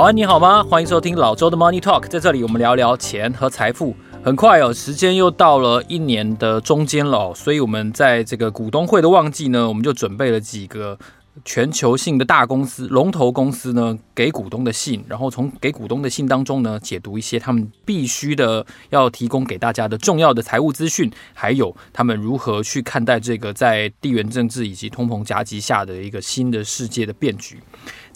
早安，你好吗？欢迎收听老周的 Money Talk，在这里我们聊聊钱和财富。很快哦，时间又到了一年的中间了哦，所以我们在这个股东会的旺季呢，我们就准备了几个全球性的大公司、龙头公司呢给股东的信，然后从给股东的信当中呢，解读一些他们必须的要提供给大家的重要的财务资讯，还有他们如何去看待这个在地缘政治以及通膨夹击下的一个新的世界的变局。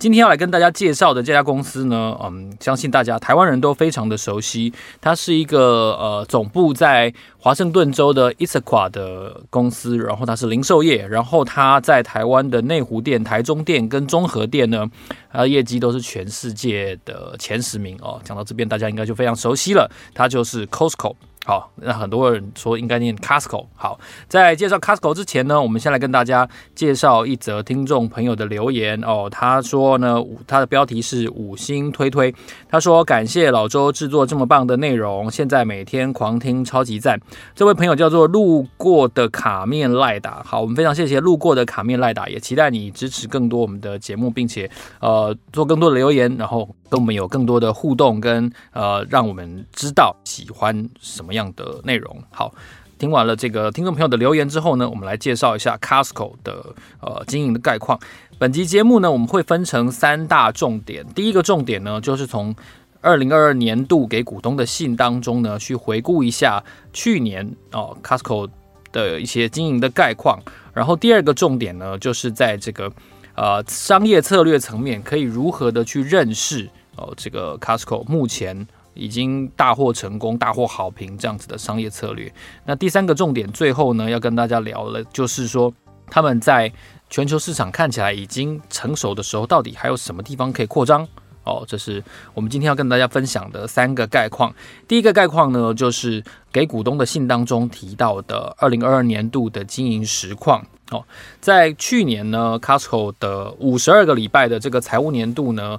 今天要来跟大家介绍的这家公司呢，嗯，相信大家台湾人都非常的熟悉。它是一个呃总部在华盛顿州的 Issaquah 的公司，然后它是零售业，然后它在台湾的内湖店、台中店跟中和店呢，它的业绩都是全世界的前十名哦。讲到这边，大家应该就非常熟悉了，它就是 Costco。好，那很多人说应该念 Costco。好，在介绍 Costco 之前呢，我们先来跟大家介绍一则听众朋友的留言哦。他说呢，他的标题是五星推推。他说感谢老周制作这么棒的内容，现在每天狂听，超级赞。这位朋友叫做路过的卡面赖达。好，我们非常谢谢路过的卡面赖达，也期待你支持更多我们的节目，并且呃做更多的留言，然后跟我们有更多的互动，跟呃让我们知道喜欢什么样的内容。好，听完了这个听众朋友的留言之后呢，我们来介绍一下 Costco 的呃经营的概况。本集节目呢，我们会分成三大重点。第一个重点呢，就是从二零二二年度给股东的信当中呢，去回顾一下去年哦 Costco 的一些经营的概况。然后第二个重点呢，就是在这个呃商业策略层面，可以如何的去认识哦这个 Costco 目前。已经大获成功、大获好评这样子的商业策略。那第三个重点，最后呢要跟大家聊了，就是说他们在全球市场看起来已经成熟的时候，到底还有什么地方可以扩张？哦，这是我们今天要跟大家分享的三个概况。第一个概况呢，就是给股东的信当中提到的二零二二年度的经营实况。哦，在去年呢，Costco 的五十二个礼拜的这个财务年度呢。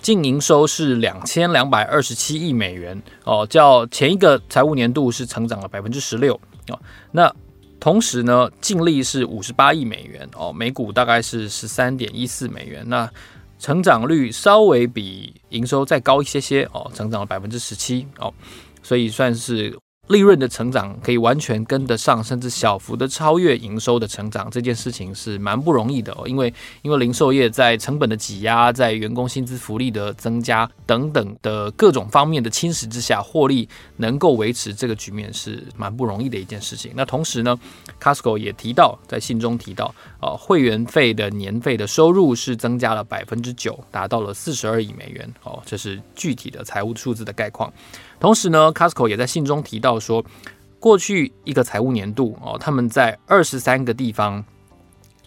净营收是两千两百二十七亿美元哦，较前一个财务年度是成长了百分之十六哦。那同时呢，净利是五十八亿美元哦，每股大概是十三点一四美元。那成长率稍微比营收再高一些些哦，成长了百分之十七哦，所以算是。利润的成长可以完全跟得上，甚至小幅的超越营收的成长，这件事情是蛮不容易的哦。因为因为零售业在成本的挤压、在员工薪资福利的增加等等的各种方面的侵蚀之下，获利能够维持这个局面是蛮不容易的一件事情。那同时呢，Costco 也提到在信中提到，呃，会员费的年费的收入是增加了百分之九，达到了四十二亿美元哦，这是具体的财务数字的概况。同时呢，Costco 也在信中提到说，过去一个财务年度哦，他们在二十三个地方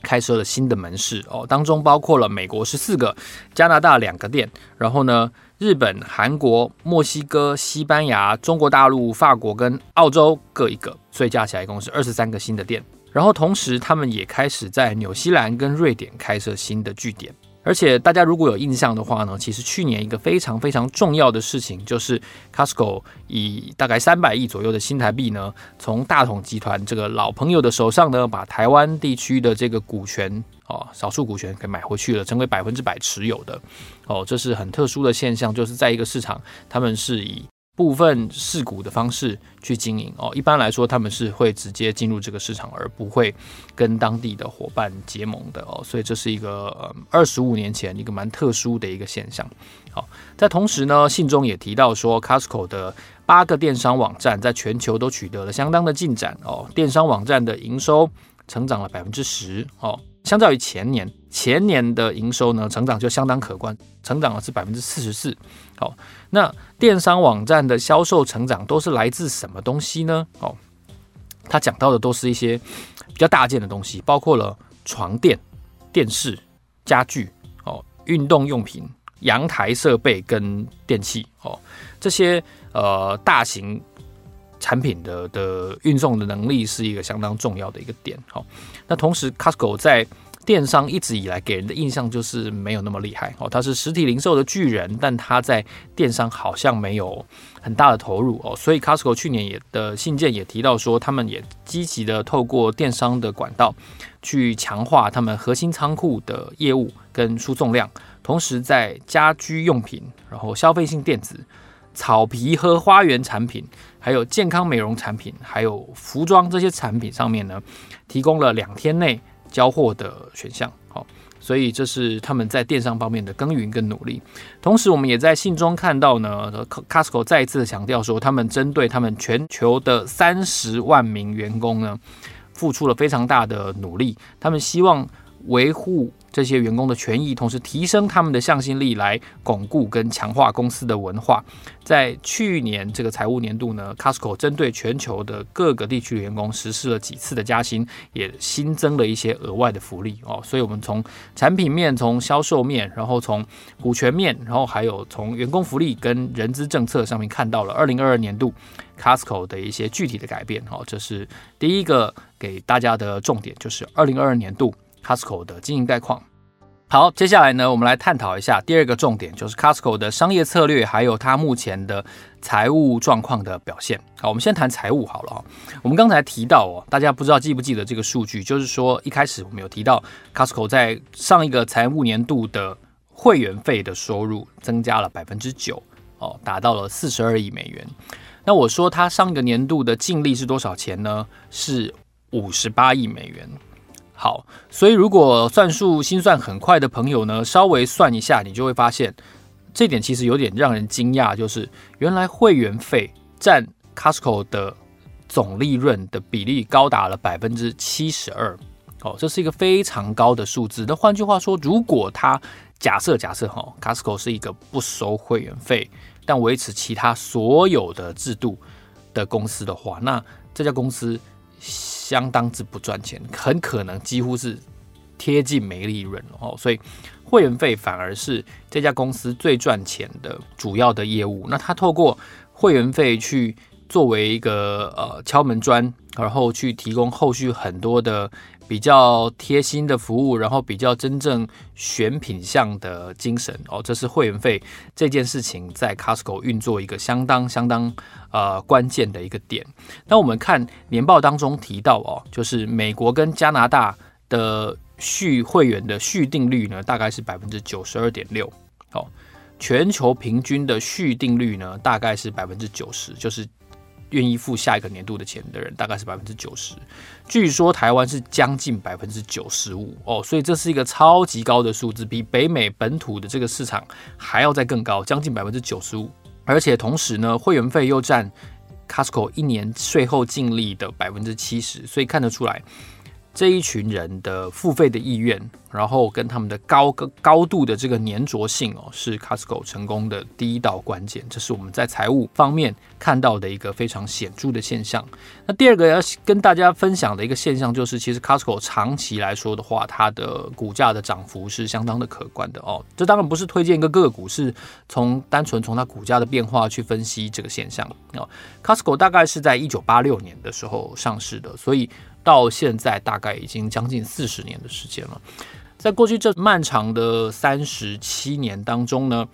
开设了新的门市哦，当中包括了美国十四个、加拿大两个店，然后呢，日本、韩国、墨西哥、西班牙、中国大陆、法国跟澳洲各一个，所以加起来一共是二十三个新的店。然后同时，他们也开始在纽西兰跟瑞典开设新的据点。而且大家如果有印象的话呢，其实去年一个非常非常重要的事情，就是 Costco 以大概三百亿左右的新台币呢，从大统集团这个老朋友的手上呢，把台湾地区的这个股权哦，少数股权给买回去了，成为百分之百持有的哦，这是很特殊的现象，就是在一个市场，他们是以。部分释股的方式去经营。哦，一般来说他们是会直接进入这个市场，而不会跟当地的伙伴结盟的。哦，所以这是一个二十五年前一个蛮特殊的一个现象。好，在同时呢，信中也提到说，Costco 的八个电商网站在全球都取得了相当的进展。哦，电商网站的营收成长了百分之十。哦，相较于前年，前年的营收呢，成长就相当可观，成长了是百分之四十四。好，那电商网站的销售成长都是来自什么东西呢？哦，他讲到的都是一些比较大件的东西，包括了床垫、电视、家具、哦，运动用品、阳台设备跟电器。哦，这些呃大型。产品的的运送的能力是一个相当重要的一个点，好，那同时 Costco 在电商一直以来给人的印象就是没有那么厉害，哦，它是实体零售的巨人，但它在电商好像没有很大的投入哦，所以 Costco 去年也的信件也提到说，他们也积极的透过电商的管道去强化他们核心仓库的业务跟输送量，同时在家居用品，然后消费性电子。草皮和花园产品，还有健康美容产品，还有服装这些产品上面呢，提供了两天内交货的选项。好，所以这是他们在电商方面的耕耘跟努力。同时，我们也在信中看到呢，Costco 再一次强调说，他们针对他们全球的三十万名员工呢，付出了非常大的努力。他们希望维护。这些员工的权益，同时提升他们的向心力，来巩固跟强化公司的文化。在去年这个财务年度呢，Costco 针对全球的各个地区的员工实施了几次的加薪，也新增了一些额外的福利哦。所以，我们从产品面、从销售面，然后从股权面，然后还有从员工福利跟人资政策上面看到了二零二二年度 Costco 的一些具体的改变。哦，这是第一个给大家的重点，就是二零二二年度。Costco 的经营概况。好，接下来呢，我们来探讨一下第二个重点，就是 Costco 的商业策略，还有它目前的财务状况的表现。好，我们先谈财务好了。我们刚才提到哦，大家不知道记不记得这个数据，就是说一开始我们有提到 Costco 在上一个财务年度的会员费的收入增加了百分之九，哦，达到了四十二亿美元。那我说它上一个年度的净利是多少钱呢？是五十八亿美元。好，所以如果算数心算很快的朋友呢，稍微算一下，你就会发现这点其实有点让人惊讶，就是原来会员费占 Costco 的总利润的比例高达了百分之七十二。哦，这是一个非常高的数字。那换句话说，如果他假设假设哈，Costco 是一个不收会员费，但维持其他所有的制度的公司的话，那这家公司。相当之不赚钱，很可能几乎是贴近没利润哦。所以会员费反而是这家公司最赚钱的主要的业务。那他透过会员费去作为一个呃敲门砖，然后去提供后续很多的。比较贴心的服务，然后比较真正选品项的精神哦，这是会员费这件事情在 Costco 运作一个相当相当呃关键的一个点。那我们看年报当中提到哦，就是美国跟加拿大的续会员的续订率呢，大概是百分之九十二点六。哦，全球平均的续订率呢，大概是百分之九十，就是。愿意付下一个年度的钱的人大概是百分之九十，据说台湾是将近百分之九十五哦，所以这是一个超级高的数字，比北美本土的这个市场还要再更高，将近百分之九十五。而且同时呢，会员费又占 Costco 一年税后净利的百分之七十，所以看得出来。这一群人的付费的意愿，然后跟他们的高个高度的这个粘着性哦，是 Costco 成功的第一道关键。这是我们在财务方面看到的一个非常显著的现象。那第二个要跟大家分享的一个现象，就是其实 Costco 长期来说的话，它的股价的涨幅是相当的可观的哦。这当然不是推荐一个个股，是从单纯从它股价的变化去分析这个现象哦。Costco 大概是在一九八六年的时候上市的，所以。到现在大概已经将近四十年的时间了，在过去这漫长的三十七年当中呢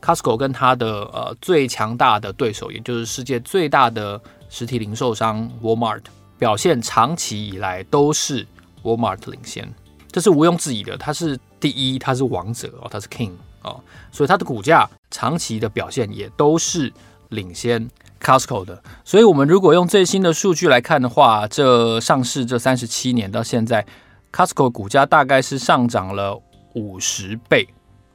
，Costco 跟它的呃最强大的对手，也就是世界最大的实体零售商 Walmart 表现长期以来都是 Walmart 领先，这是毋庸置疑的，它是第一，它是王者哦，它是 King 哦，所以它的股价长期的表现也都是领先。Costco 的，所以我们如果用最新的数据来看的话，这上市这三十七年到现在，Costco 股价大概是上涨了五十倍，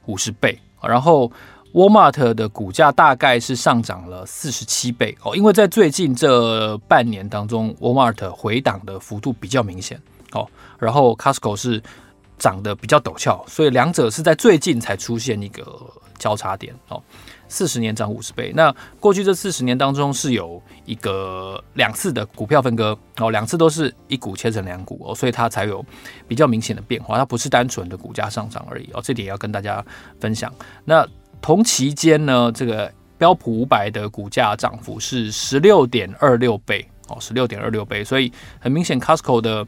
五十倍。然后 Walmart 的股价大概是上涨了四十七倍哦，因为在最近这半年当中，Walmart 回档的幅度比较明显哦，然后 Costco 是长得比较陡峭，所以两者是在最近才出现一个交叉点哦。四十年涨五十倍，那过去这四十年当中是有一个两次的股票分割哦，两次都是一股切成两股哦，所以它才有比较明显的变化，它不是单纯的股价上涨而已哦，这点要跟大家分享。那同期间呢，这个标普五百的股价涨幅是十六点二六倍哦，十六点二六倍，所以很明显，Costco 的。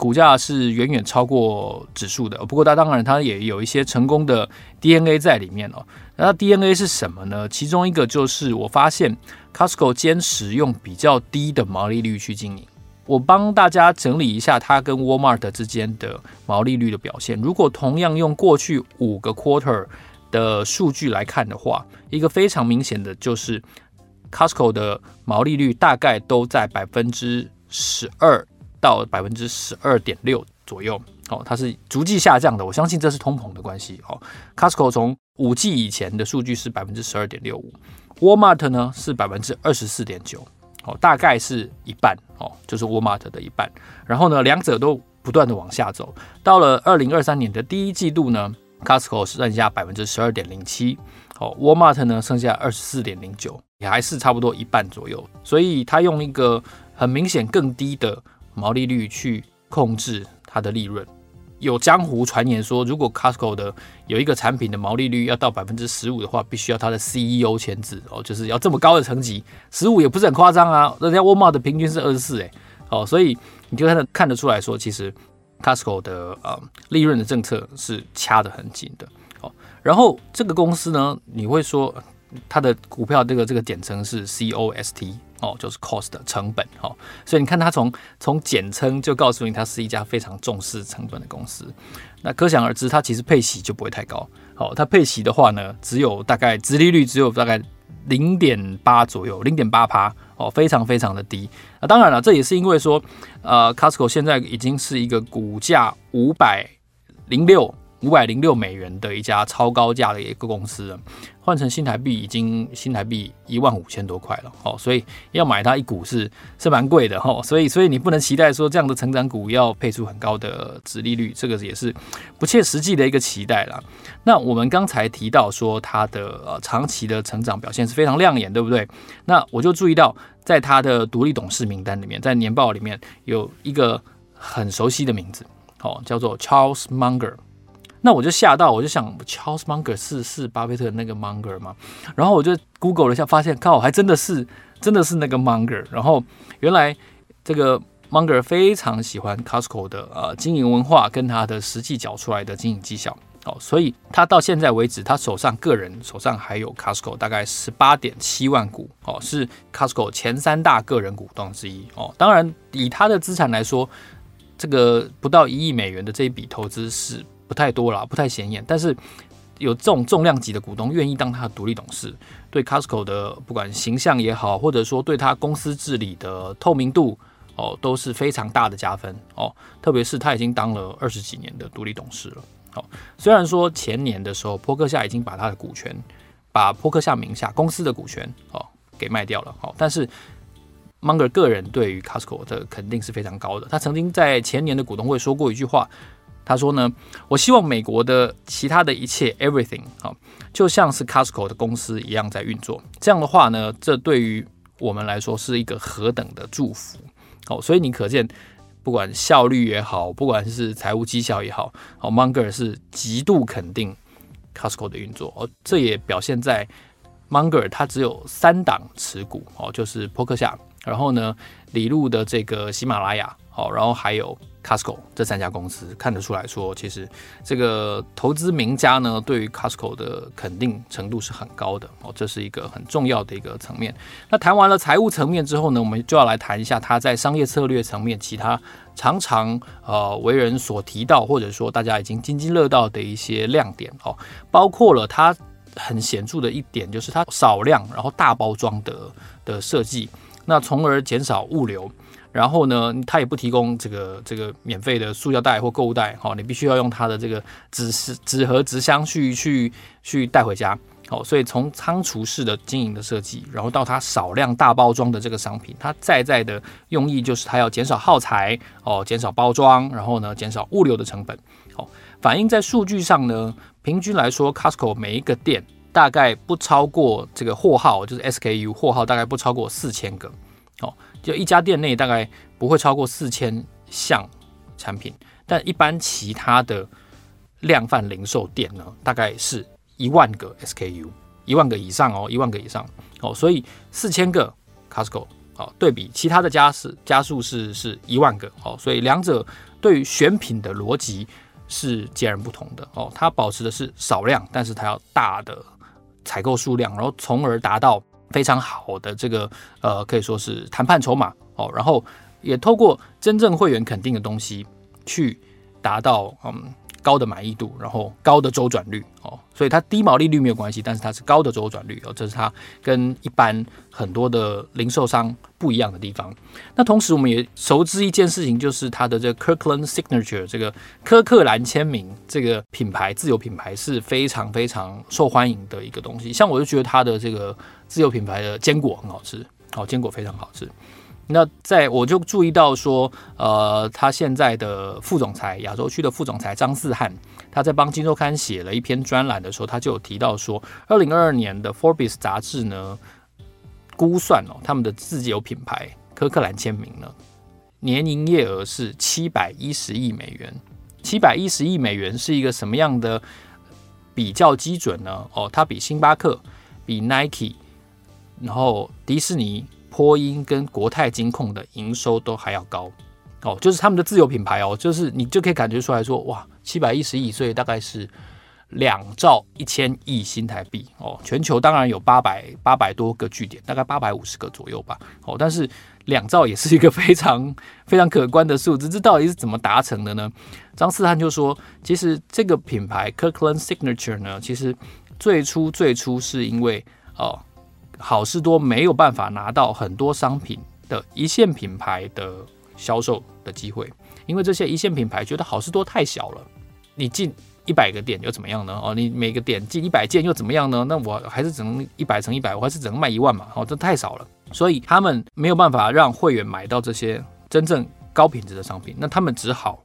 股价是远远超过指数的，不过它当然它也有一些成功的 DNA 在里面哦。那 DNA 是什么呢？其中一个就是我发现 Costco 坚持用比较低的毛利率去经营。我帮大家整理一下它跟 Walmart 之间的毛利率的表现。如果同样用过去五个 quarter 的数据来看的话，一个非常明显的就是 Costco 的毛利率大概都在百分之十二。到百分之十二点六左右，哦，它是逐季下降的。我相信这是通膨的关系。哦，Costco 从五季以前的数据是百分之十二点六五，Walmart 呢是百分之二十四点九，哦，大概是一半，哦，就是 Walmart 的一半。然后呢，两者都不断的往下走。到了二零二三年的第一季度呢，Costco 是剩下百分之十二点零七，哦，Walmart 呢剩下二十四点零九，也还是差不多一半左右。所以他用一个很明显更低的。毛利率去控制它的利润，有江湖传言说，如果 Costco 的有一个产品的毛利率要到百分之十五的话，必须要它的 CEO 签字哦，就是要这么高的层级，十五也不是很夸张啊。人家 Walmart 的平均是二十四，哎，哦，所以你就看得看得出来说，其实 Costco 的呃利润的政策是掐得很紧的，哦。然后这个公司呢，你会说它的股票这个这个简称是 COST。哦，就是 cost 的成本，哦，所以你看它从从简称就告诉你，它是一家非常重视成本的公司。那可想而知，它其实配息就不会太高。好，它配息的话呢，只有大概殖利率只有大概零点八左右，零点八趴，哦，非常非常的低。那当然了，这也是因为说，呃，Costco 现在已经是一个股价五百零六。五百零六美元的一家超高价的一个公司，换成新台币已经新台币一万五千多块了哦，所以要买它一股是是蛮贵的哦，所以所以你不能期待说这样的成长股要配出很高的殖利率，这个也是不切实际的一个期待啦。那我们刚才提到说它的呃长期的成长表现是非常亮眼，对不对？那我就注意到在它的独立董事名单里面，在年报里面有一个很熟悉的名字哦，叫做 Charles Munger。那我就吓到，我就想，Charles Munger 是是巴菲特那个 Munger 吗？然后我就 Google 了一下，发现靠，还真的是，真的是那个 Munger。然后原来这个 Munger 非常喜欢 Costco 的呃经营文化跟他的实际缴出来的经营绩效哦，所以他到现在为止，他手上个人手上还有 Costco 大概十八点七万股哦，是 Costco 前三大个人股东之一哦。当然，以他的资产来说，这个不到一亿美元的这一笔投资是。不太多了，不太显眼，但是有这种重量级的股东愿意当他的独立董事，对 Costco 的不管形象也好，或者说对他公司治理的透明度哦，都是非常大的加分哦。特别是他已经当了二十几年的独立董事了。哦，虽然说前年的时候，波克夏已经把他的股权，把波克夏名下公司的股权哦给卖掉了。哦，但是 Munger 个人对于 Costco 的肯定是非常高的。他曾经在前年的股东会说过一句话。他说呢，我希望美国的其他的一切 everything 啊，就像是 Costco 的公司一样在运作。这样的话呢，这对于我们来说是一个何等的祝福哦。所以你可见，不管效率也好，不管是财务绩效也好，哦，Munger 是极度肯定 Costco 的运作哦。这也表现在 Munger 他只有三档持股哦，就是波克夏，然后呢，李路的这个喜马拉雅，哦，然后还有。Costco 这三家公司看得出来说，其实这个投资名家呢，对于 Costco 的肯定程度是很高的哦，这是一个很重要的一个层面。那谈完了财务层面之后呢，我们就要来谈一下他在商业策略层面其他常常呃为人所提到，或者说大家已经津津乐道的一些亮点哦，包括了它很显著的一点就是它少量然后大包装的的设计，那从而减少物流。然后呢，它也不提供这个这个免费的塑料袋或购物袋，好，你必须要用它的这个纸纸盒纸箱去去去带回家，好，所以从仓储式的经营的设计，然后到它少量大包装的这个商品，它在在的用意就是它要减少耗材哦，减少包装，然后呢减少物流的成本，好，反映在数据上呢，平均来说，Costco 每一个店大概不超过这个货号，就是 SKU 货号大概不超过四千个。哦，就一家店内大概不会超过四千项产品，但一般其他的量贩零售店呢，大概是一万个 SKU，一万个以上哦，一万个以上哦，所以四千个 Costco。哦，对比其他的加是加数是是一万个哦，所以两者对于选品的逻辑是截然不同的哦。它保持的是少量，但是它要大的采购数量，然后从而达到非常好的这个呃可以说是谈判筹码哦。然后也透过真正会员肯定的东西去达到嗯。高的满意度，然后高的周转率哦，所以它低毛利率没有关系，但是它是高的周转率哦，这是它跟一般很多的零售商不一样的地方。那同时我们也熟知一件事情，就是它的这个 Kirkland Signature 这个柯克兰签名这个品牌自有品牌是非常非常受欢迎的一个东西。像我就觉得它的这个自有品牌的坚果很好吃，哦，坚果非常好吃。那在我就注意到说，呃，他现在的副总裁，亚洲区的副总裁张四汉，他在帮《金周刊》写了一篇专栏的时候，他就有提到说，二零二二年的《Forbes》杂志呢，估算哦，他们的自有品牌柯克兰签名呢，年营业额是七百一十亿美元。七百一十亿美元是一个什么样的比较基准呢？哦，它比星巴克、比 Nike，然后迪士尼。波音跟国泰金控的营收都还要高哦，就是他们的自有品牌哦，就是你就可以感觉出来说，哇，七百一十亿，所以大概是两兆一千亿新台币哦。全球当然有八百八百多个据点，大概八百五十个左右吧。哦，但是两兆也是一个非常 非常可观的数字。这到底是怎么达成的呢？张思翰就说，其实这个品牌 Kirkland Signature 呢，其实最初最初是因为哦。好事多没有办法拿到很多商品的一线品牌的销售的机会，因为这些一线品牌觉得好事多太小了，你进一百个店又怎么样呢？哦，你每个店进一百件又怎么样呢？那我还是只能一百乘一百，我还是只能卖一万嘛。哦，这太少了，所以他们没有办法让会员买到这些真正高品质的商品，那他们只好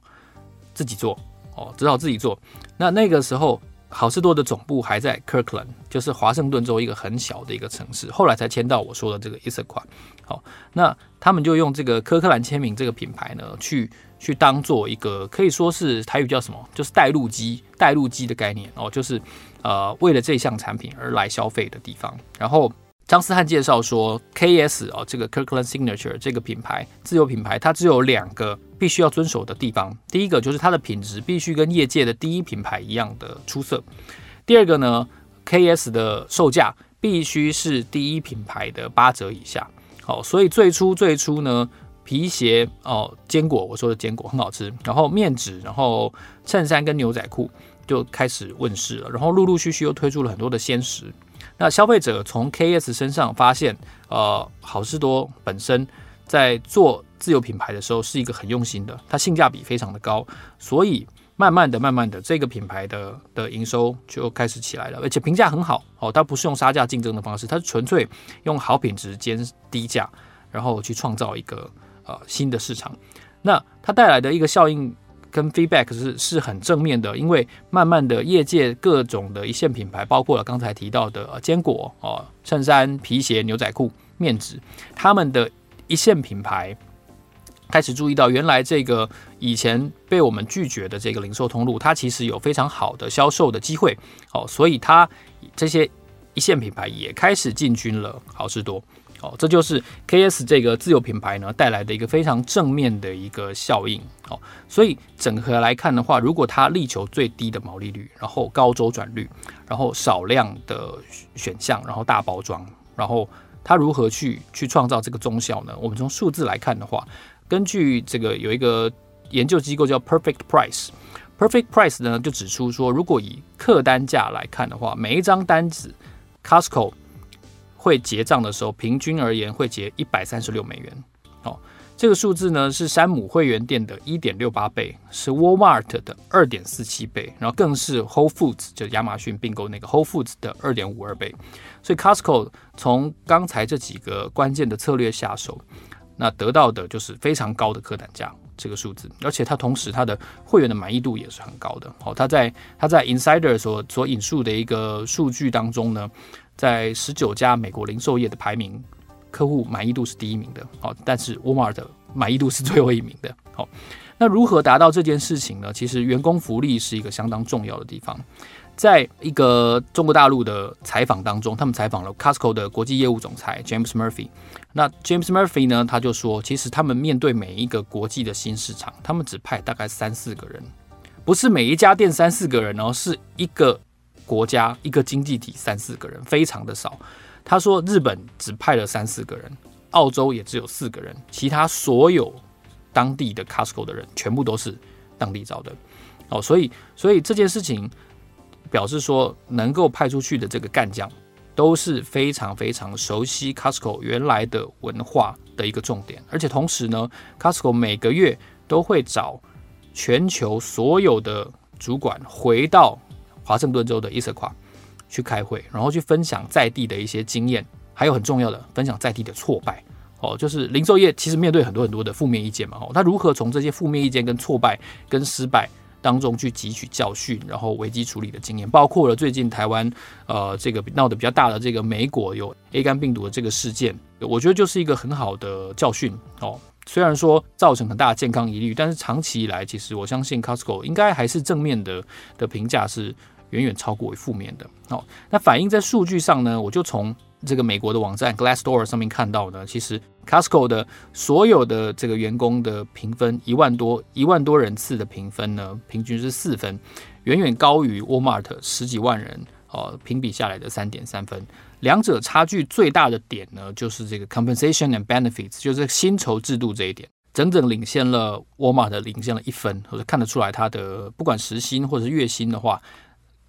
自己做，哦，只好自己做。那那个时候。好事多的总部还在 Kirkland，就是华盛顿州一个很小的一个城市，后来才迁到我说的这个 Issaquah。好，那他们就用这个科克兰签名这个品牌呢，去去当做一个可以说是台语叫什么，就是带路机，带路机的概念哦，就是呃为了这项产品而来消费的地方，然后。张思翰介绍说，KS 哦，这个 Kirkland Signature 这个品牌自有品牌，它只有两个必须要遵守的地方。第一个就是它的品质必须跟业界的第一品牌一样的出色。第二个呢，KS 的售价必须是第一品牌的八折以下。好，所以最初最初呢，皮鞋哦，坚果我说的坚果很好吃，然后面纸，然后衬衫跟牛仔裤就开始问世了，然后陆陆续续又推出了很多的鲜食。那消费者从 KS 身上发现，呃，好事多本身在做自有品牌的时候是一个很用心的，它性价比非常的高，所以慢慢的、慢慢的，这个品牌的的营收就开始起来了，而且评价很好哦，它不是用杀价竞争的方式，它是纯粹用好品质兼低价，然后去创造一个呃新的市场。那它带来的一个效应。跟 feedback 是是很正面的，因为慢慢的业界各种的一线品牌，包括了刚才提到的坚果哦、衬衫、皮鞋、牛仔裤、面纸，他们的一线品牌开始注意到，原来这个以前被我们拒绝的这个零售通路，它其实有非常好的销售的机会哦，所以它这些一线品牌也开始进军了好事多。哦，这就是 KS 这个自有品牌呢带来的一个非常正面的一个效应。哦，所以整合来看的话，如果它力求最低的毛利率，然后高周转率，然后少量的选项，然后大包装，然后它如何去去创造这个综效呢？我们从数字来看的话，根据这个有一个研究机构叫 Perfect Price，Perfect Price 呢就指出说，如果以客单价来看的话，每一张单子 Costco。会结账的时候，平均而言会结一百三十六美元。哦，这个数字呢是山姆会员店的一点六八倍，是 Walmart 的二点四七倍，然后更是 Whole Foods 就亚马逊并购那个 Whole Foods 的二点五二倍。所以 Costco 从刚才这几个关键的策略下手，那得到的就是非常高的客单价，这个数字，而且它同时它的会员的满意度也是很高的。哦，它在它在 Insider 所所引述的一个数据当中呢，在十九家美国零售业的排名，客户满意度是第一名的。哦，但是 Walmart 的满意度是最后一名的。好，那如何达到这件事情呢？其实员工福利是一个相当重要的地方。在一个中国大陆的采访当中，他们采访了 Costco 的国际业务总裁 James Murphy。那 James Murphy 呢，他就说，其实他们面对每一个国际的新市场，他们只派大概三四个人，不是每一家店三四个人哦，是一个国家一个经济体三四个人，非常的少。他说日本只派了三四个人，澳洲也只有四个人，其他所有当地的 Costco 的人全部都是当地找的哦，所以所以这件事情。表示说，能够派出去的这个干将都是非常非常熟悉 Costco 原来的文化的一个重点，而且同时呢，Costco 每个月都会找全球所有的主管回到华盛顿州的 Esko 去开会，然后去分享在地的一些经验，还有很重要的分享在地的挫败。哦，就是零售业其实面对很多很多的负面意见嘛，哦，他如何从这些负面意见跟挫败跟失败当中去汲取教训，然后危机处理的经验，包括了最近台湾呃这个闹得比较大的这个美国有 A 肝病毒的这个事件，我觉得就是一个很好的教训哦。虽然说造成很大的健康疑虑，但是长期以来，其实我相信 Costco 应该还是正面的的评价是远远超过于负面的。哦，那反映在数据上呢，我就从。这个美国的网站 Glassdoor 上面看到呢，其实 Costco 的所有的这个员工的评分一万多一万多人次的评分呢，平均是四分，远远高于 Walmart 十几万人哦评比下来的三点三分。两者差距最大的点呢，就是这个 compensation and benefits，就是薪酬制度这一点，整整领先了 Walmart 领先了一分，或者看得出来它的不管时薪或者是月薪的话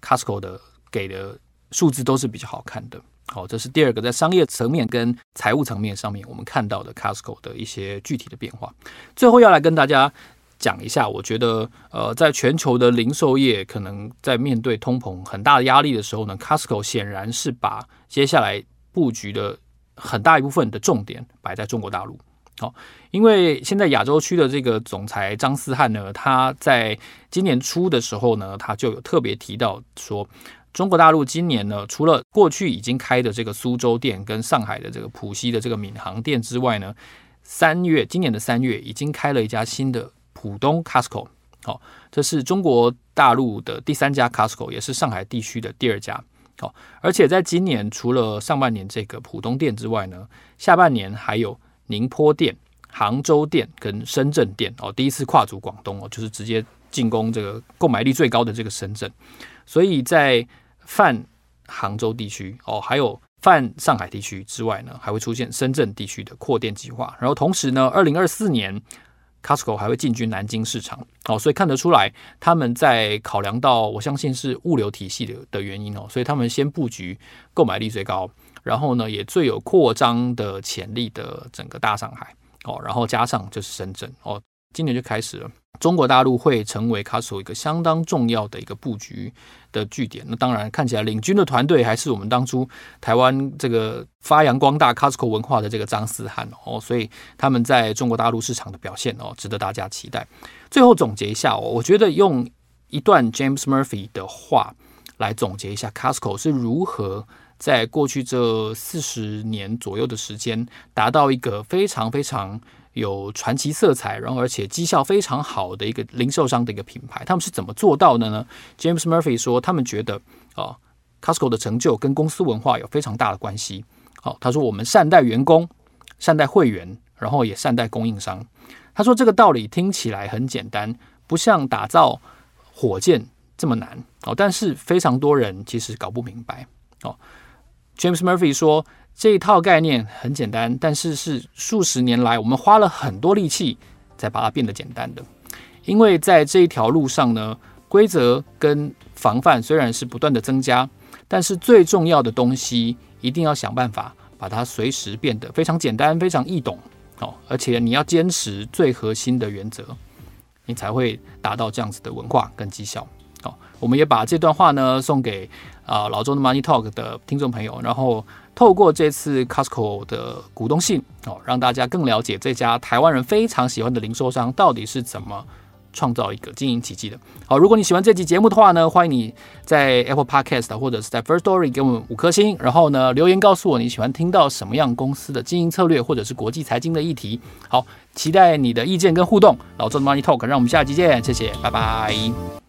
，Costco 的给的数字都是比较好看的。好，这是第二个在商业层面跟财务层面上面我们看到的 Costco 的一些具体的变化。最后要来跟大家讲一下，我觉得呃，在全球的零售业可能在面对通膨很大的压力的时候呢，Costco 显然是把接下来布局的很大一部分的重点摆在中国大陆。好，因为现在亚洲区的这个总裁张思翰呢，他在今年初的时候呢，他就有特别提到说。中国大陆今年呢，除了过去已经开的这个苏州店跟上海的这个浦西的这个闵行店之外呢，三月今年的三月已经开了一家新的浦东 Costco，好，这是中国大陆的第三家 Costco，也是上海地区的第二家，好，而且在今年除了上半年这个浦东店之外呢，下半年还有宁波店、杭州店跟深圳店，哦，第一次跨足广东哦，就是直接进攻这个购买力最高的这个深圳，所以在泛杭州地区哦，还有泛上海地区之外呢，还会出现深圳地区的扩店计划。然后同时呢，二零二四年 Costco 还会进军南京市场哦，所以看得出来他们在考量到，我相信是物流体系的的原因哦，所以他们先布局购买力最高，然后呢也最有扩张的潜力的整个大上海哦，然后加上就是深圳哦。今年就开始了，中国大陆会成为 Costco 一个相当重要的一个布局的据点。那当然，看起来领军的团队还是我们当初台湾这个发扬光大 Costco 文化的这个张思翰哦，所以他们在中国大陆市场的表现哦，值得大家期待。最后总结一下哦，我觉得用一段 James Murphy 的话来总结一下 Costco 是如何在过去这四十年左右的时间达到一个非常非常。有传奇色彩，然后而且绩效非常好的一个零售商的一个品牌，他们是怎么做到的呢？James Murphy 说，他们觉得啊，Costco 的成就跟公司文化有非常大的关系。好，他说我们善待员工，善待会员，然后也善待供应商。他说这个道理听起来很简单，不像打造火箭这么难哦，但是非常多人其实搞不明白哦。James Murphy 说。这一套概念很简单，但是是数十年来我们花了很多力气才把它变得简单的。因为在这一条路上呢，规则跟防范虽然是不断的增加，但是最重要的东西一定要想办法把它随时变得非常简单、非常易懂哦。而且你要坚持最核心的原则，你才会达到这样子的文化跟绩效。好，我们也把这段话呢送给啊、呃、老周的 Money Talk 的听众朋友，然后透过这次 Costco 的股东信哦，让大家更了解这家台湾人非常喜欢的零售商到底是怎么创造一个经营奇迹的。好，如果你喜欢这期节目的话呢，欢迎你在 Apple Podcast 或者是在 First Story 给我们五颗星，然后呢留言告诉我你喜欢听到什么样公司的经营策略或者是国际财经的议题。好，期待你的意见跟互动。老周的 Money Talk，让我们下期见，谢谢，拜拜。